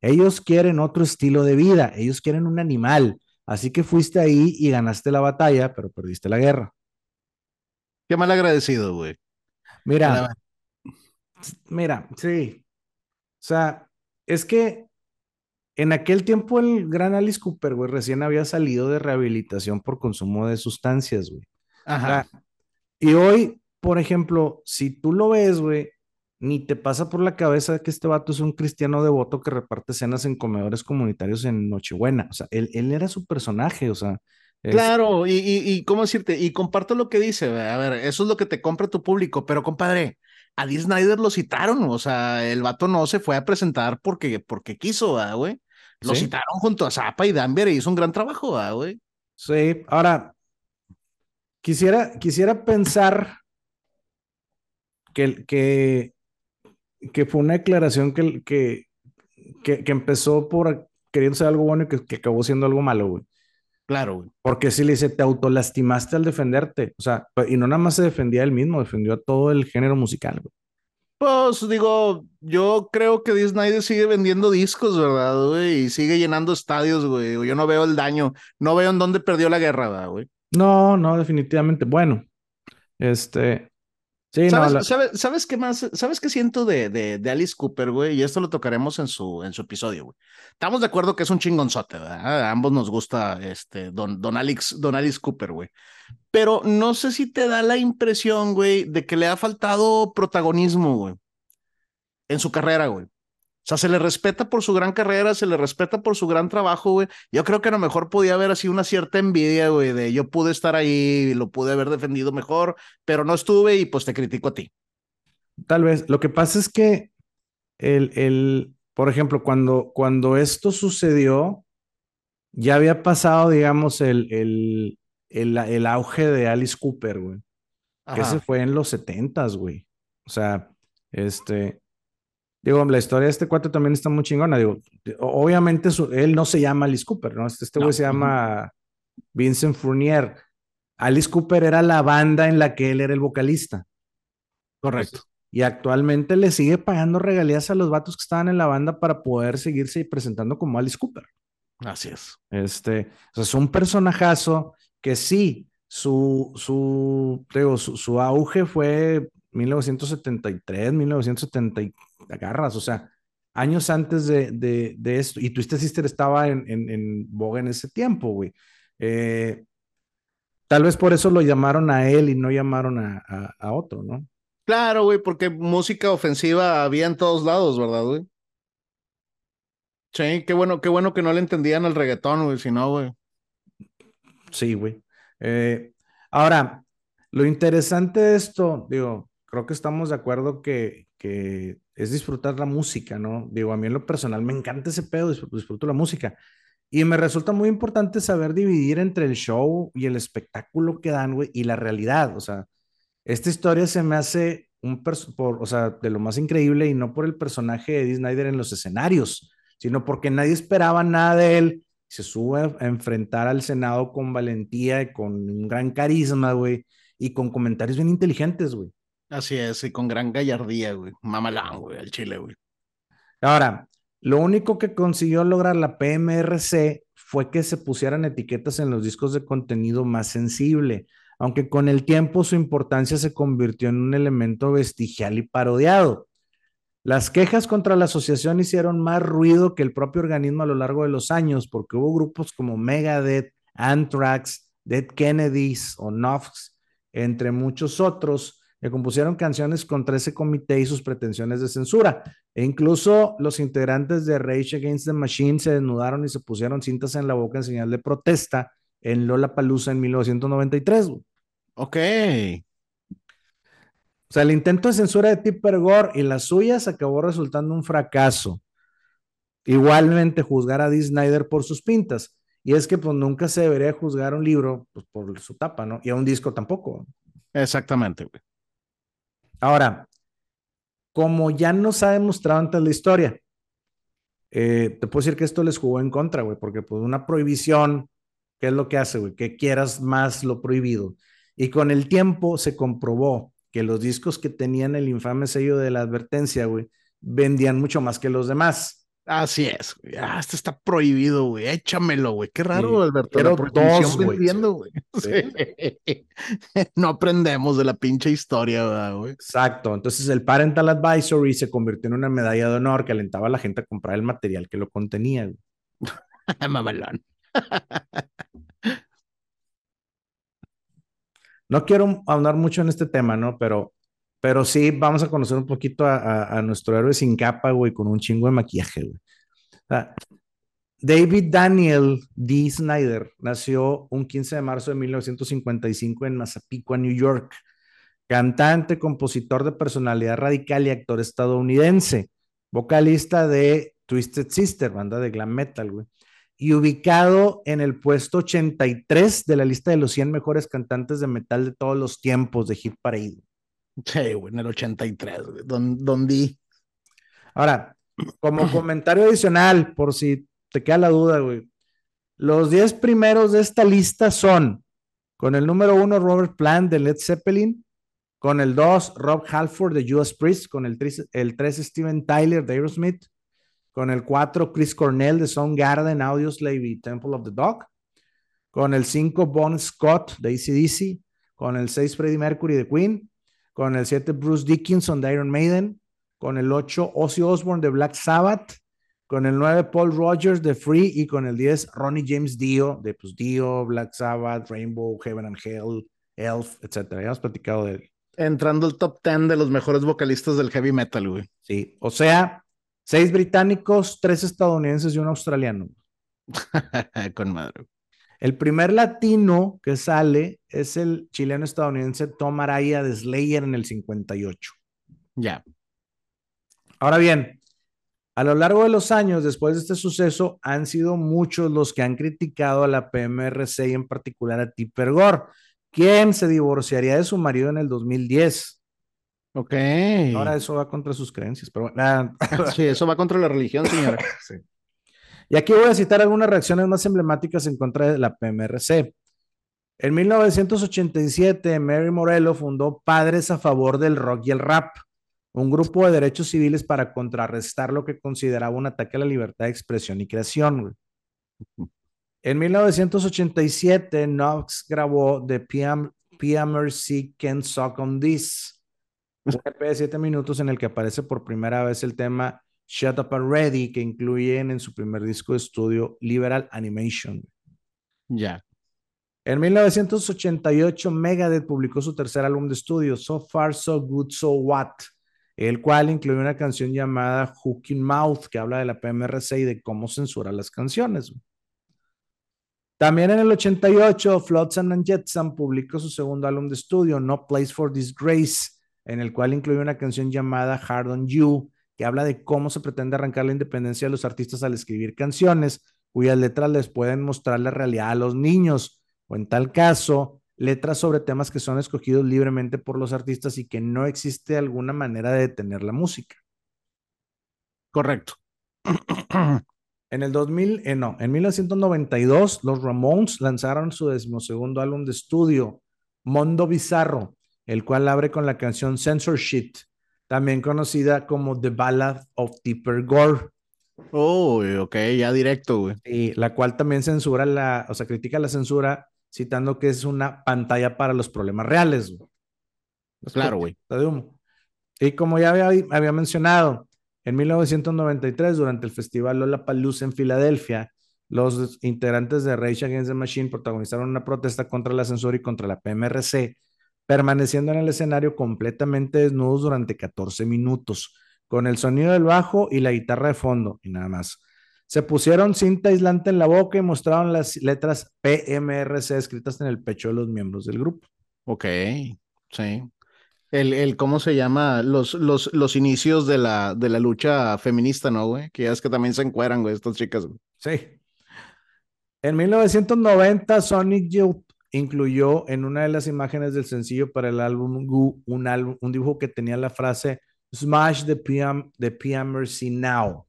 Ellos quieren otro estilo de vida, ellos quieren un animal. Así que fuiste ahí y ganaste la batalla, pero perdiste la guerra. Qué mal agradecido, güey. Mira, mira, sí. O sea, es que en aquel tiempo el gran Alice Cooper, güey, recién había salido de rehabilitación por consumo de sustancias, güey. Ajá. Y hoy, por ejemplo, si tú lo ves, güey, ni te pasa por la cabeza que este vato es un cristiano devoto que reparte cenas en comedores comunitarios en Nochebuena. O sea, él, era su personaje, o sea. Claro, y, y, cómo decirte, y comparto lo que dice, a ver, eso es lo que te compra tu público, pero compadre, a Dee Snyder lo citaron, o sea, el vato no se fue a presentar porque, porque quiso, güey? Lo citaron junto a Zappa y Danver y hizo un gran trabajo, güey? Sí, ahora, Quisiera, quisiera pensar que, que, que fue una declaración que, que, que, empezó por queriendo ser algo bueno y que, acabó siendo algo malo, güey. Claro, güey. Porque si le dice, te autolastimaste al defenderte. O sea, y no nada más se defendía él mismo, defendió a todo el género musical, güey. Pues digo, yo creo que Disney sigue vendiendo discos, ¿verdad, güey? Y sigue llenando estadios, güey. Yo no veo el daño, no veo en dónde perdió la guerra, ¿verdad, güey? No, no, definitivamente. Bueno, este. Sí, ¿Sabes, no, ¿sabes, qué más? ¿Sabes qué siento de, de, Alice Cooper, güey? Y esto lo tocaremos en su, en su episodio, güey. Estamos de acuerdo que es un chingonzote, ¿verdad? A ambos nos gusta este, don, don, Alex, don Alice Cooper, güey. Pero no sé si te da la impresión, güey, de que le ha faltado protagonismo, güey. En su carrera, güey. O sea, se le respeta por su gran carrera, se le respeta por su gran trabajo, güey. Yo creo que a lo mejor podía haber así una cierta envidia, güey, de yo pude estar ahí y lo pude haber defendido mejor, pero no estuve y pues te critico a ti. Tal vez. Lo que pasa es que el, el por ejemplo, cuando, cuando esto sucedió, ya había pasado, digamos, el, el, el, el auge de Alice Cooper, güey. Que se fue en los setentas, güey. O sea, este, Digo, la historia de este cuate también está muy chingona. Digo, obviamente él no se llama Alice Cooper, ¿no? Este güey se llama Vincent Fournier. Alice Cooper era la banda en la que él era el vocalista. Correcto. y actualmente le sigue pagando regalías a los vatos que estaban en la banda para poder seguirse presentando como Alice Cooper. Así es. Este, o sea, es un personajazo que sí, su, su, digo, su, su auge fue 1973, 1970 agarras, o sea, años antes de, de, esto, y Twisted Sister estaba en, en, en boga en ese tiempo, güey. Eh, tal vez por eso lo llamaron a él y no llamaron a, a, otro, ¿no? Claro, güey, porque música ofensiva había en todos lados, ¿verdad, güey? Sí, qué bueno, qué bueno que no le entendían al reggaetón, güey, si no, güey. Sí, güey. Eh, ahora, lo interesante de esto, digo, creo que estamos de acuerdo que, que es disfrutar la música, ¿no? Digo, a mí en lo personal me encanta ese pedo, disfruto, la música. Y me resulta muy importante saber dividir entre el show y el espectáculo que dan, güey, y la realidad. O sea, esta historia se me hace un, por, o sea, de lo más increíble y no por el personaje de Eddie Snyder en los escenarios, sino porque nadie esperaba nada de él. Se sube a enfrentar al Senado con valentía y con un gran carisma, güey, y con comentarios bien inteligentes, güey. Así es, y con gran gallardía, güey. Mamalán, güey, al chile, güey. Ahora, lo único que consiguió lograr la PMRC fue que se pusieran etiquetas en los discos de contenido más sensible, aunque con el tiempo su importancia se convirtió en un elemento vestigial y parodiado. Las quejas contra la asociación hicieron más ruido que el propio organismo a lo largo de los años, porque hubo grupos como Megadeth, Anthrax, Dead Kennedys o Nox entre muchos otros, que compusieron canciones contra ese comité y sus pretensiones de censura. E incluso los integrantes de Rage Against the Machine se desnudaron y se pusieron cintas en la boca en señal de protesta en Lola Palusa en 1993. Ok. O sea, el intento de censura de Tipper Gore y las suyas acabó resultando un fracaso. Igualmente, juzgar a Dee Snyder por sus pintas. Y es que pues nunca se debería juzgar un libro pues, por su tapa, ¿no? Y a un disco tampoco. Exactamente, güey. Ahora, como ya nos ha demostrado antes la historia, eh, te puedo decir que esto les jugó en contra, güey, porque pues una prohibición, ¿qué es lo que hace, güey? Que quieras más lo prohibido. Y con el tiempo se comprobó que los discos que tenían el infame sello de la advertencia, güey, vendían mucho más que los demás. Así es, güey. Ah, esto está prohibido, güey. Échamelo, güey. Qué raro, Sí, Alberto. prohibición dos, güey. vendiendo, güey. <laughs> Sí. Sí. <laughs> No aprendemos de la pinche historia, ¿verdad, güey? Exacto. Entonces el Parental Advisory se convirtió en una medalla de honor que alentaba a la gente a comprar el material que lo contenía. güey. <laughs> Mamalón. No quiero ahondar mucho en este tema, ¿no? Pero, pero sí vamos a conocer un poquito a, nuestro héroe sin capa, güey, con un chingo de maquillaje, güey. David Daniel D. Snyder nació un 15 de marzo de 1955 en Massapequa, New York. Cantante, compositor de personalidad radical y actor estadounidense. Vocalista de Twisted Sister, banda de glam metal, güey. Y ubicado en el puesto 83 de la lista de los 100 mejores cantantes de metal de todos los tiempos de Hit Parade. Sí, güey, en el 83, güey. Don, don Di. Ahora, como <clears throat> comentario adicional, por si te queda la duda, güey. Los 10 primeros de esta lista son, con el número 1, Robert Plant de Led Zeppelin, con el 2, Rob Halford de Judas Priest, con el 3, el 3 Steven Tyler de Aerosmith, con el 4, Chris Cornell de Soundgarden, Audioslave y Temple of the Dog, con el 5, Bon Scott de ACDC, con el 6, Freddie Mercury de Queen, con el 7, Bruce Dickinson de Iron Maiden, con el 8, Ozzy Osbourne de Black Sabbath, con el 9, Paul Rogers de Free y con el 10, Ronnie James Dio de pues, Dio, Black Sabbath, Rainbow, Heaven and Hell, Elf, etcétera. Ya hemos platicado de él. Entrando al top 10 de los mejores vocalistas del heavy metal, güey. Sí, o sea, seis británicos, tres estadounidenses y un australiano. <laughs> Con madre. El primer latino que sale es el chileno estadounidense Tom Araya de Slayer en el 58. Ya. Ahora bien, a lo largo de los años después de este suceso, han sido muchos los que han criticado a la PMRC y en particular a Tipper Gore, quien se divorciaría de su marido en el 2010. Ok. Ahora eso va contra sus creencias, pero bueno, Sí, eso va contra la religión, señora. <laughs> sí. Y aquí voy a citar algunas reacciones más emblemáticas en contra de la PMRC. En 1987, Mary Morello fundó Padres a favor del rock y el rap, un grupo de derechos civiles para contrarrestar lo que consideraba un ataque a la libertad de expresión y creación. güey. En 1987, Knox grabó The PM, PMRC Can't Suck on This, un EP de 7 minutos en el que aparece por primera vez el tema Shut Up and Ready, que incluyen en su primer disco de estudio Liberal Animation. Ya. En 1988, Megadeth publicó su tercer álbum de estudio, So Far, So Good, So What, el cual incluye una canción llamada Hooking Mouth, que habla de la PMRC y de cómo censura las canciones. También en el 88, Flotsam and Jetsam publicó su segundo álbum de estudio, No Place for Disgrace, en el cual incluye una canción llamada Hard on You, que habla de cómo se pretende arrancar la independencia de los artistas al escribir canciones, cuyas letras les pueden mostrar la realidad a los niños, o en tal caso, letras sobre temas que son escogidos libremente por los artistas y que no existe alguna manera de detener la música. Correcto. <clears throat> En el 2000, eh, no, en 1992, los Ramones lanzaron su decimosegundo álbum de estudio, Mondo Bizarro, el cual abre con la canción Censorship, también conocida como The Ballad of Tipper Gore, Oh, ok, ya directo, güey. y la cual también censura la, o sea, critica la censura citando que es una pantalla para los problemas reales. güey. Claro, güey. de humo. Y como ya había, había mencionado, en 1993, durante el festival Lollapalooza en Filadelfia, los integrantes de Rage Against the Machine protagonizaron una protesta contra la censura y contra la PMRC, permaneciendo en el escenario completamente desnudos durante 14 minutos, con el sonido del bajo y la guitarra de fondo, y nada más. Se pusieron cinta aislante en la boca y mostraron las letras PMRC escritas en el pecho de los miembros del grupo. Ok, sí. El, el ¿cómo se llama? Los, los, los inicios de la, de la lucha feminista, ¿no, güey? Que ya es que también se encueran, güey, estas chicas. Güey. Sí. En 1990, Sonic Youth incluyó en una de las imágenes del sencillo para el álbum Goo un, álbum, un dibujo que tenía la frase Smash the, PM, the Now.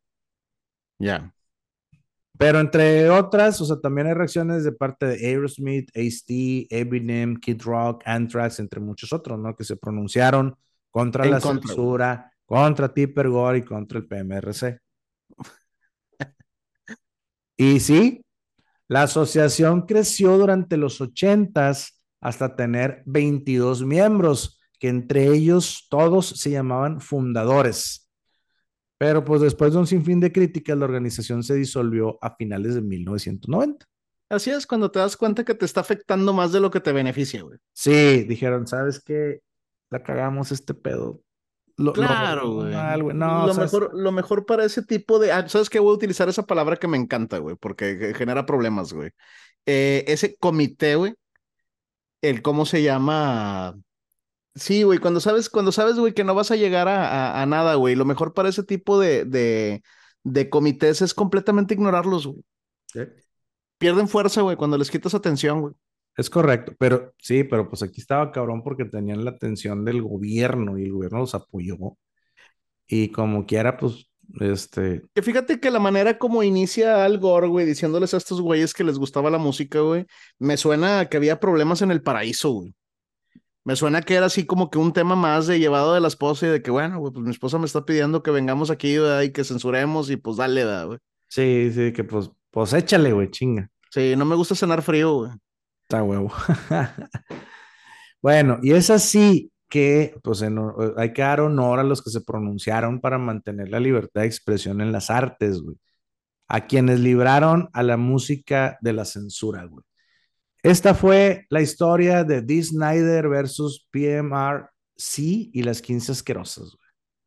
Ya. Pero entre otras, o sea, también hay reacciones de parte de Aerosmith, Ace-T, Eminem, Kid Rock, Anthrax, entre muchos otros, ¿no? Que se pronunciaron contra En la contra. censura, contra Tipper Gore y contra el PMRC. <laughs> y sí, la asociación creció durante los 80s hasta tener 22 miembros, que entre ellos todos se llamaban fundadores. Pero pues después de un sinfín de críticas, la organización se disolvió a finales de 1990. Así es cuando te das cuenta que te está afectando más de lo que te beneficia, güey. Sí, dijeron, ¿sabes qué? La cagamos este pedo. Lo, Claro, güey. No, lo, ¿sabes? mejor, lo mejor para ese tipo de. ah, ¿Sabes qué? Voy a utilizar esa palabra que me encanta, güey, porque ge- genera problemas, güey. Eh, ese comité, güey, el cómo se llama. Sí, güey, cuando sabes, cuando sabes, güey, que no vas a llegar a, a- a nada, güey, lo mejor para ese tipo de, de, de comités es completamente ignorarlos, güey. Pierden fuerza, güey, cuando les quitas atención, güey. Es correcto, pero sí, pero pues aquí estaba cabrón porque tenían la atención del gobierno y el gobierno los apoyó. Y como quiera, pues, este, Que fíjate que la manera como inicia Al Gore, güey, diciéndoles a estos güeyes que les gustaba la música, güey, me suena a que había problemas en el paraíso, güey. Me suena que era así como que un tema más de llevado de la esposa y de que, bueno, güey, pues mi esposa me está pidiendo que vengamos aquí, ¿verdad? Y que censuremos y pues dale, ¿verdad, güey. sí, sí, que pues, pues échale, güey, chinga. Sí, no me gusta cenar frío, güey. Está huevo. <laughs> bueno, y es así que, pues, en hon- hay que dar honor a los que se pronunciaron para mantener la libertad de expresión en las artes, güey. A quienes libraron a la música de la censura, güey. Esta fue la historia de Dee Snyder versus PMRC y las 15 asquerosas, güey.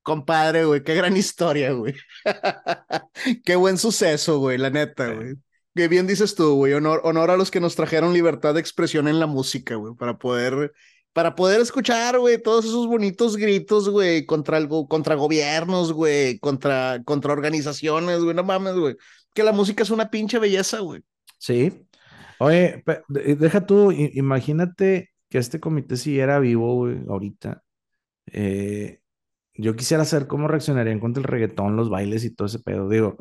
Compadre, güey, qué gran historia, güey. <laughs> Qué buen suceso, güey, la neta, güey. Qué bien dices tú, güey. Honor, honor a los que nos trajeron libertad de expresión en la música, güey, para poder, para poder escuchar, güey, todos esos bonitos gritos, güey, contra algo, contra gobiernos, güey, contra, contra organizaciones, güey. No mames, güey. Que la música es una pinche belleza, güey. Sí. Oye, deja tú, imagínate que este comité siguiera vivo, güey, ahorita. Eh, yo quisiera saber cómo reaccionarían contra el reggaetón, los bailes y todo ese pedo. Digo,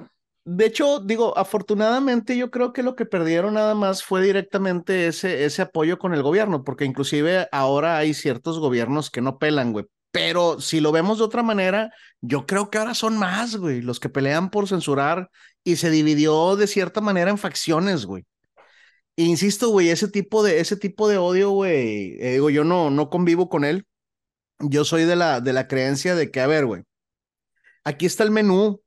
De hecho, digo, afortunadamente yo creo que lo que perdieron nada más fue directamente ese, ese apoyo con el gobierno, porque inclusive ahora hay ciertos gobiernos que no pelan, güey. Pero si lo vemos de otra manera, yo creo que ahora son más, güey, los que pelean por censurar y se dividió de cierta manera en facciones, güey. E insisto, güey, ese tipo de, ese tipo de odio, güey, eh, digo, yo no, no convivo con él. Yo soy de la, de la creencia de que, a ver, güey, aquí está el menú,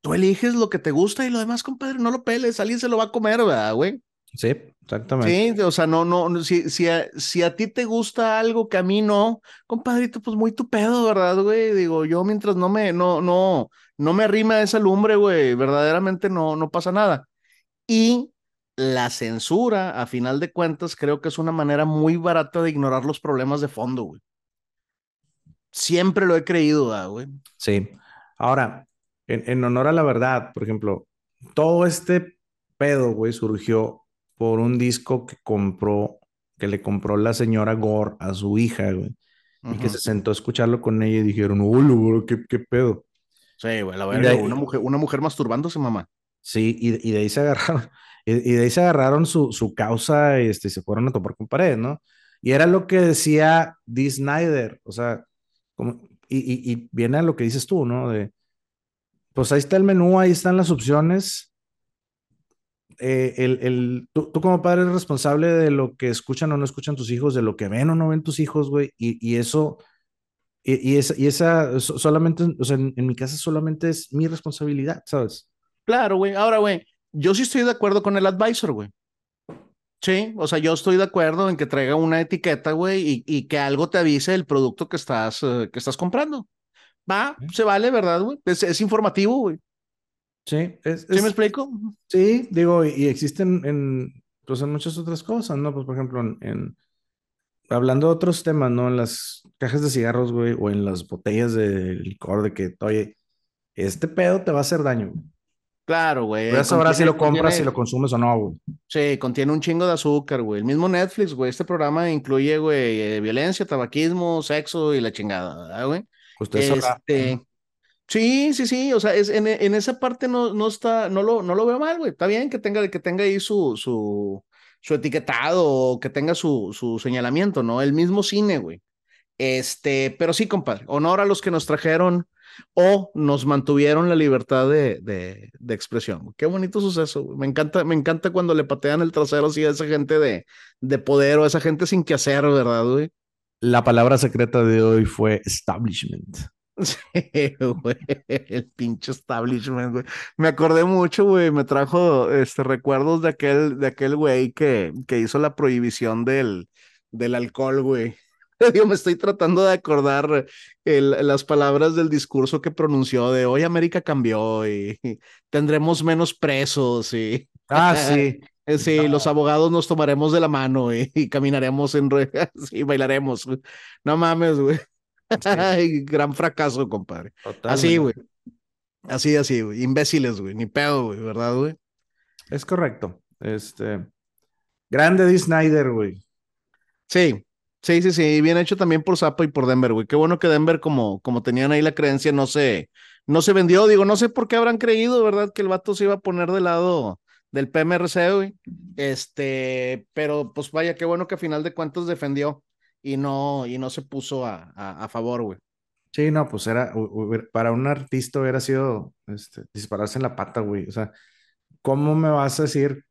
tú eliges lo que te gusta y lo demás, compadre, no lo peles, alguien se lo va a comer, ¿verdad, güey? sí, exactamente. Sí, o sea, no, no, si, si, a, si a ti te gusta algo que a mí no, compadrito, pues muy tu pedo, ¿verdad, güey? Digo, yo mientras no me, no, no, no me arrima esa lumbre, güey, verdaderamente no, no pasa nada. Y la censura, a final de cuentas, creo que es una manera muy barata de ignorar los problemas de fondo, güey. Siempre lo he creído, ¿verdad, güey. Sí. Ahora, en, en honor a la verdad, por ejemplo, todo este pedo, güey, surgió por un disco que compró, que le compró la señora Gore a su hija, güey, y que se sentó a escucharlo con ella y dijeron, hola, güey, ¿qué, qué pedo? Sí, güey, la de ahí- una mujer, una mujer masturbándose, mamá. Sí, y, y de ahí se agarraron, <laughs> y, y de ahí se agarraron su, su causa, este, y se fueron a topar con pared, ¿no? Y era lo que decía Dee Snyder, o sea, como, y, y, y viene a lo que dices tú, ¿no? De, pues ahí está el menú, ahí están las opciones. Eh, el, el, tú, tú como padre eres responsable de lo que escuchan o no escuchan tus hijos, de lo que ven o no ven tus hijos, güey, y, y eso, y, y esa, y esa so- solamente, o sea, en, en mi casa solamente es mi responsabilidad, ¿sabes? Claro, güey. Ahora, güey, yo sí estoy de acuerdo con el advisor, güey. Sí, o sea, yo estoy de acuerdo en que traiga una etiqueta, güey, y, y que algo te avise el producto que estás, eh, que estás comprando. Va, se vale, ¿verdad, güey? Es, es informativo, güey. Sí, es, ¿Sí me es- explico? sí, digo, y, y existen en, pues en muchas otras cosas, ¿no? Pues por ejemplo, en, en- hablando de otros temas, ¿no? En las cajas de cigarros, güey, o en las botellas de licor, de que, oye, este pedo te va a hacer daño. güey. Claro, güey. Tú ya sabrás si lo compras, si lo consumes o no, güey. Sí, contiene un chingo de azúcar, güey. El mismo Netflix, güey. Este programa incluye, güey, eh, violencia, tabaquismo, sexo y la chingada, ¿verdad, güey? Usted. Este, sí, sí, sí. O sea, es, en, en esa parte no, no está, no lo, no lo veo mal, güey. Está bien que tenga, que tenga ahí su, su, su etiquetado o que tenga su, su señalamiento, ¿no? El mismo cine, güey. Este, pero sí, compadre, honor a los que nos trajeron o nos mantuvieron la libertad de, de, de expresión. Qué bonito suceso. güey. Me encanta, me encanta cuando le patean el trasero así a esa gente de, de poder o a esa gente sin que hacer, ¿verdad, güey? La palabra secreta de hoy fue establishment. Sí, güey, el pinche establishment, güey. Me acordé mucho, güey, me trajo este recuerdos de aquel, de aquel güey que, que hizo la prohibición del, del alcohol, güey. <laughs> Yo me estoy tratando de acordar el- las palabras del discurso que pronunció de hoy América cambió y, tendremos menos presos y Ah, sí. <laughs> eh, sí, los abogados nos tomaremos de la mano y, y caminaremos en ruedas <laughs> y bailaremos. güey. No mames, güey. <laughs> Ay, gran fracaso, compadre. Así, güey. Así, así, güey. Imbéciles, güey. Ni pedo, güey, ¿verdad, güey? Es correcto. Este. Grande Dee Snyder, güey. Sí, sí, sí, sí. Bien hecho también por Zappa y por Denver, güey. Qué bueno que Denver, como, como tenían ahí la creencia, no se, no se vendió. Digo, no sé por qué habrán creído, ¿verdad? Que el vato se iba a poner del lado del PMRC, güey. Este, pero pues vaya, qué bueno que a final de cuentas defendió y no, y no se puso a, a, a favor, güey. Sí, no, pues era, para un artista hubiera sido este, dispararse en la pata, güey. O sea, ¿cómo me vas a decir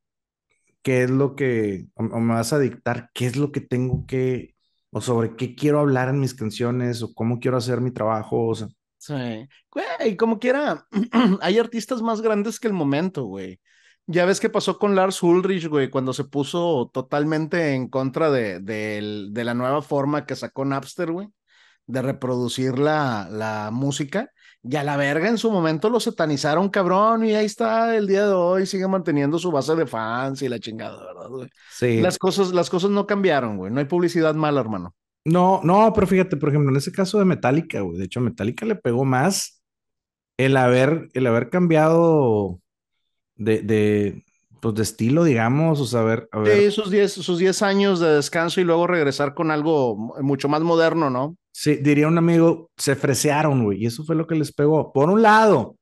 qué es lo que, o, o me vas a dictar qué es lo que tengo que, o sobre qué quiero hablar en mis canciones, o cómo quiero hacer mi trabajo? O sea, Sí, güey, como quiera, <clears throat> hay artistas más grandes que el momento, güey. Ya ves qué pasó con Lars Ulrich, güey, cuando se puso totalmente en contra de, de la nueva forma que sacó Napster, güey, de reproducir la, la música. Y a la verga en su momento lo satanizaron, cabrón, y ahí está el día de hoy, sigue manteniendo su base de fans y la chingada, ¿verdad, güey? sí. Las cosas, las cosas no cambiaron, güey, no hay publicidad mala, hermano. No, no, pero fíjate, por ejemplo, en ese caso de Metallica, güey, de hecho, Metallica le pegó más el haber, el haber cambiado de, de, pues de estilo, digamos, o sea, a ver, Sí, sus 10 sus 10 años de descanso y luego regresar con algo mu- mucho más moderno, ¿no? sí, diría un amigo, se fresearon, güey, y eso fue lo que les pegó. Por un lado,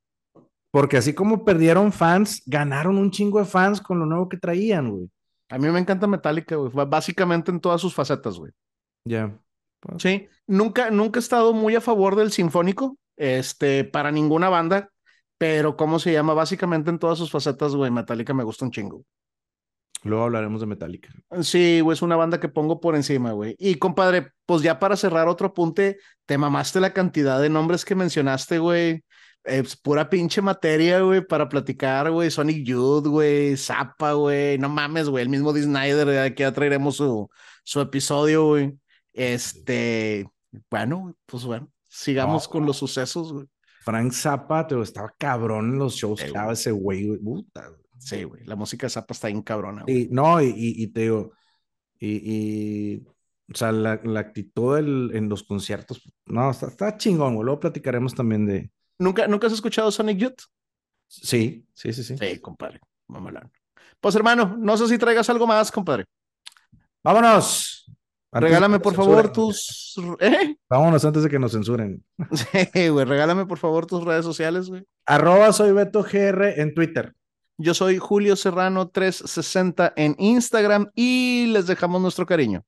porque así como perdieron fans, ganaron un chingo de fans con lo nuevo que traían, güey. A mí me encanta Metallica, güey, básicamente en todas sus facetas, güey. Ya. Pues, Sí, nunca, nunca he estado muy a favor del sinfónico, este, para ninguna banda, pero ¿cómo se llama? Básicamente en todas sus facetas, güey, Metallica me gusta un chingo. Luego hablaremos de Metallica. Sí, güey, es una banda que pongo por encima, güey. Y compadre, pues ya para cerrar otro apunte, te mamaste la cantidad de nombres que mencionaste, güey. Es pura pinche materia, güey, para platicar, güey. Sonic Youth, güey, Zappa, güey. No mames, güey. El mismo Dee Snyder, de aquí ya traeremos su, su episodio, güey. Este, bueno, pues bueno, sigamos con los sucesos, güey. Frank Zappa, te estaba cabrón en los shows que daba ese güey. Puta. Sí, güey. La música de Zappa está bien cabrona, güey. Y, no, y, y, y te digo, y, o sea, la, la actitud del- en los conciertos, no, está, está chingón, güey. Luego platicaremos también de, ¿Nunca, ¿Nunca has escuchado Sonic Youth? sí, sí, sí, sí. Sí, compadre. Mamalón. Pues hermano, no sé si traigas algo más, compadre. Vámonos. Antes Regálame por favor tus... ¿Eh? Vámonos antes de que nos censuren. <laughs> Sí, güey, regálame por favor tus redes sociales, güey. Arroba soy Beto GR en Twitter. Yo soy Julio Serrano 360 en Instagram y les dejamos nuestro cariño.